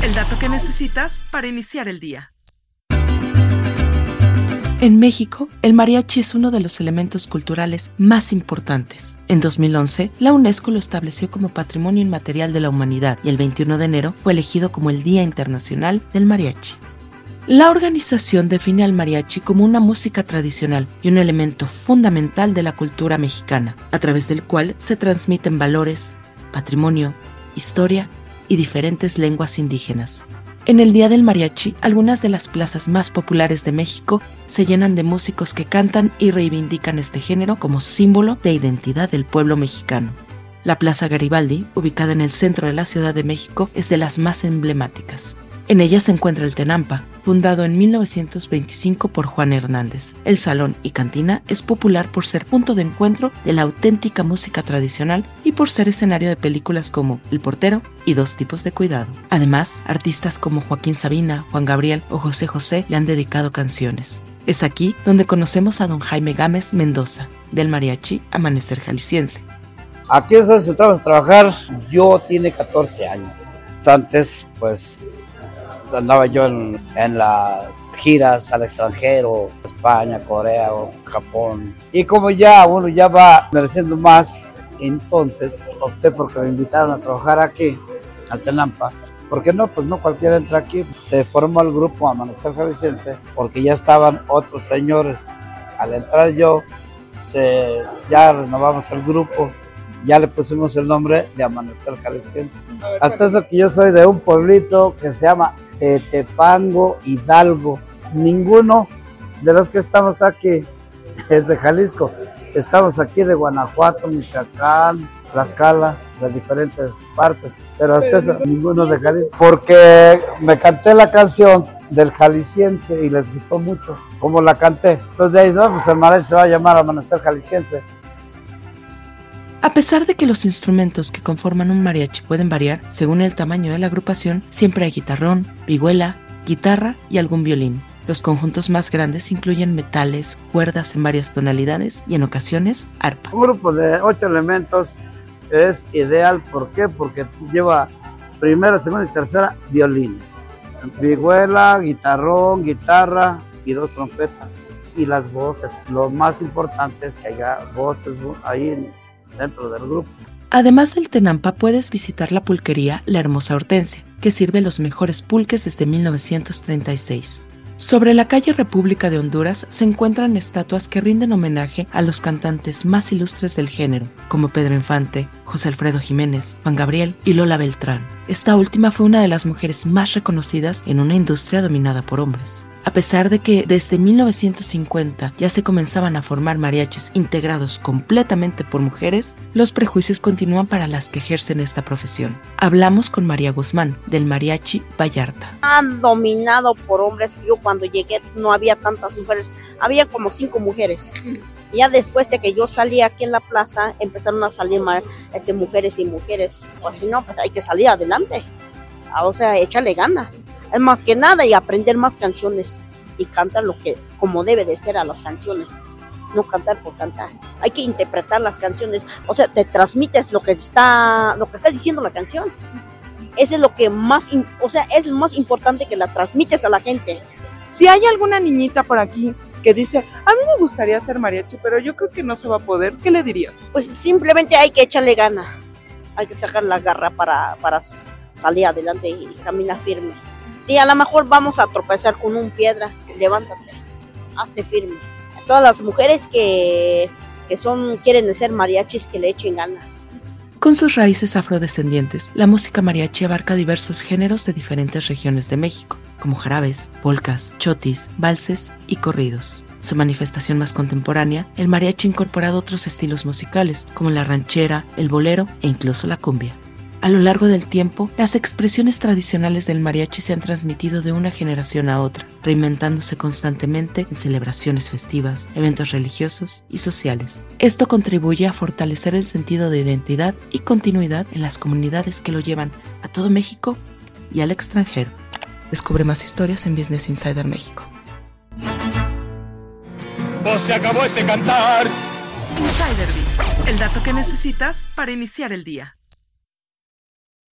El dato que necesitas para iniciar el día. En México, el mariachi es uno de los elementos culturales más importantes. En 2011, la UNESCO lo estableció como Patrimonio Inmaterial de la Humanidad y el 21 de enero fue elegido como el Día Internacional del Mariachi. La organización define al mariachi como una música tradicional y un elemento fundamental de la cultura mexicana, a través del cual se transmiten valores, patrimonio, historia y diferentes lenguas indígenas. En el Día del Mariachi, algunas de las plazas más populares de México se llenan de músicos que cantan y reivindican este género como símbolo de identidad del pueblo mexicano. La Plaza Garibaldi, ubicada en el centro de la Ciudad de México, es de las más emblemáticas. En ella se encuentra el Tenampa, fundado en 1925 por Juan Hernández. El salón y cantina es popular por ser punto de encuentro de la auténtica música tradicional y por ser escenario de películas como El portero y Dos tipos de cuidado. Además, artistas como Joaquín Sabina, Juan Gabriel o José José le han dedicado canciones. Es aquí donde conocemos a don Jaime Gámez Mendoza, del mariachi Amanecer Jalisciense. Aquí es donde se a trabajar, yo tiene 14 años. Antes, pues andaba yo en, las giras al extranjero, España, Corea Japón. Y como ya uno ya va mereciendo más, entonces opté porque me invitaron a trabajar aquí, al Tenampa. porque no? Pues no cualquiera entra aquí. Se formó el grupo Amanecer Jalisciense porque ya estaban otros señores. Al entrar yo, se, ya renovamos el grupo ya le pusimos el nombre de Amanecer Jalisciense. Hasta eso que yo soy de un pueblito que se llama Tepango Hidalgo. Ninguno de los que estamos aquí es de Jalisco. Estamos aquí de Guanajuato, Michoacán, Tlaxcala, de diferentes partes, pero hasta eso ninguno de Jalisco. Porque me canté la canción del jalisciense y les gustó mucho como la canté. Entonces de ahí, no, pues el mariachi se va a llamar Amanecer Jalisciense. A pesar de que los instrumentos que conforman un mariachi pueden variar según el tamaño de la agrupación, siempre hay guitarrón, vihuela, guitarra y algún violín. Los conjuntos más grandes incluyen metales, cuerdas en varias tonalidades y en ocasiones arpa. Un grupo de ocho elementos es ideal, ¿por qué? Porque lleva primera, segunda y tercera violines, vihuela, guitarrón, guitarra y dos trompetas y las voces. Lo más importante es que haya voces ahí dentro del grupo. Además del Tenampa puedes visitar la pulquería La Hermosa Hortensia, que sirve los mejores pulques desde 1936. Sobre la calle República de Honduras se encuentran estatuas que rinden homenaje a los cantantes más ilustres del género, como Pedro Infante, José Alfredo Jiménez, Juan Gabriel y Lola Beltrán. Esta última fue una de las mujeres más reconocidas en una industria dominada por hombres. A pesar de que desde 1950 ya se comenzaban a formar mariachis integrados completamente por mujeres, los prejuicios continúan para las que ejercen esta profesión. Hablamos con María Guzmán, del mariachi Vallarta. Han dominado por hombres. Yo cuando llegué no había tantas mujeres, había como cinco mujeres. Ya después de que yo salí aquí en la plaza, empezaron a salir este, mujeres y mujeres. O si no, pues hay que salir adelante. O sea, échale gana es más que nada y aprender más canciones y cantar lo que como debe de ser a las canciones no cantar por cantar hay que interpretar las canciones o sea te transmites lo que está lo que está diciendo la canción eso es lo que más o sea es lo más importante que la transmites a la gente si hay alguna niñita por aquí que dice, a mí me gustaría ser mariachi, pero yo creo que no se va a poder, ¿qué le dirías? Pues simplemente hay que echarle gana, hay que sacar la garra para, para salir adelante y caminar firme. Sí, a lo mejor vamos a tropezar con un piedra. Levántate, hazte firme. A todas las mujeres que, que son, quieren ser mariachis, que le echen gana. Con sus raíces afrodescendientes, la música mariachi abarca diversos géneros de diferentes regiones de México, como jarabes, polcas, chotis, valses y corridos. Su manifestación más contemporánea, el mariachi ha incorporado otros estilos musicales, como la ranchera, el bolero e incluso la cumbia. A lo largo del tiempo, las expresiones tradicionales del mariachi se han transmitido de una generación a otra, reinventándose constantemente en celebraciones festivas, eventos religiosos y sociales. Esto contribuye a fortalecer el sentido de identidad y continuidad en las comunidades que lo llevan a todo México y al extranjero. Descubre más historias en Business Insider México. Pues se acabó este cantar. Insider Biz, el dato que necesitas para iniciar el día.